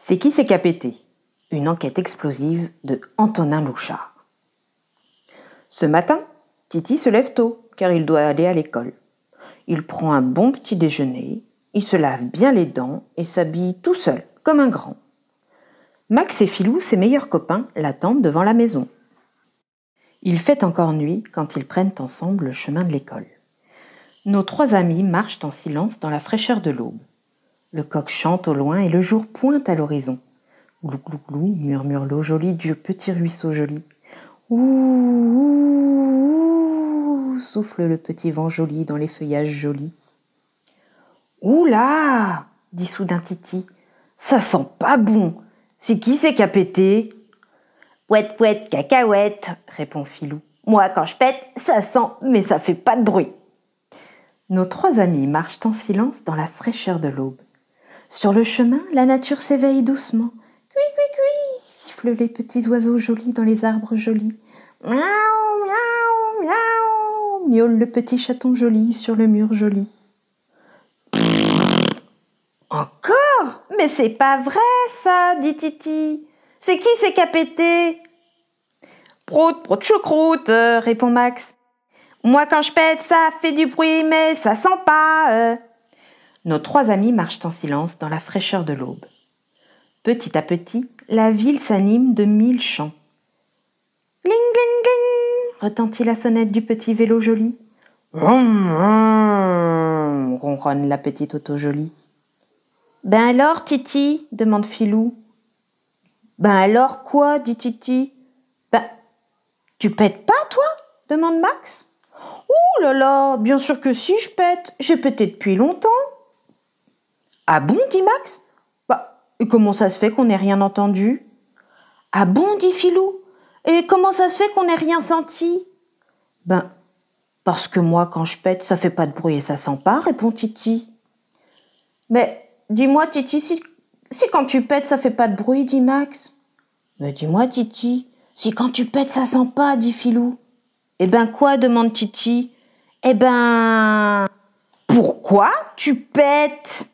C'est qui c'est qui a pété? Une enquête explosive de Antonin Louchard. Ce matin, Titi se lève tôt car il doit aller à l'école. Il prend un bon petit déjeuner, il se lave bien les dents et s'habille tout seul, comme un grand. Max et Filou, ses meilleurs copains, l'attendent devant la maison. Il fait encore nuit quand ils prennent ensemble le chemin de l'école. Nos trois amis marchent en silence dans la fraîcheur de l'aube. Le coq chante au loin et le jour pointe à l'horizon. Glou glou murmure l'eau jolie du petit ruisseau joli. Ouh, ouh, souffle le petit vent joli dans les feuillages jolis. Ouh dit soudain Titi. Ça sent pas bon. C'est qui c'est qui a pété? Ouette, ouette, cacahuète, répond Filou. Moi, quand je pète, ça sent, mais ça fait pas de bruit. Nos trois amis marchent en silence dans la fraîcheur de l'aube. Sur le chemin, la nature s'éveille doucement. Cui, cui, cui, sifflent les petits oiseaux jolis dans les arbres jolis. Miaou, miaou, miaou, miaule le petit chaton joli sur le mur joli. Encore? Mais c'est pas vrai, ça, dit Titi. C'est qui c'est qui a pété? Prout, prout, choucroute, euh, répond Max. Moi, quand je pète, ça fait du bruit, mais ça sent pas. Euh. Nos trois amis marchent en silence dans la fraîcheur de l'aube. Petit à petit, la ville s'anime de mille chants. Gling, gling, gling retentit la sonnette du petit vélo joli. Ronronne la petite auto jolie. Ben alors, Titi? demande Filou. Ben alors quoi? dit Titi. Ben, tu pètes pas, toi? demande Max. Ouh là là, bien sûr que si je pète. J'ai pété depuis longtemps. Ah bon dit Max? Bah, et comment ça se fait qu'on n'ait rien entendu? Ah bon dit Filou. Et comment ça se fait qu'on n'ait rien senti? Ben, parce que moi, quand je pète, ça fait pas de bruit et ça sent pas, répond Titi. Mais dis-moi, Titi, si, quand tu pètes, ça fait pas de bruit, dit Max? Mais dis-moi, Titi, si quand tu pètes, ça sent pas, dit Filou. Eh ben quoi? demande Titi. Eh ben. Pourquoi tu pètes?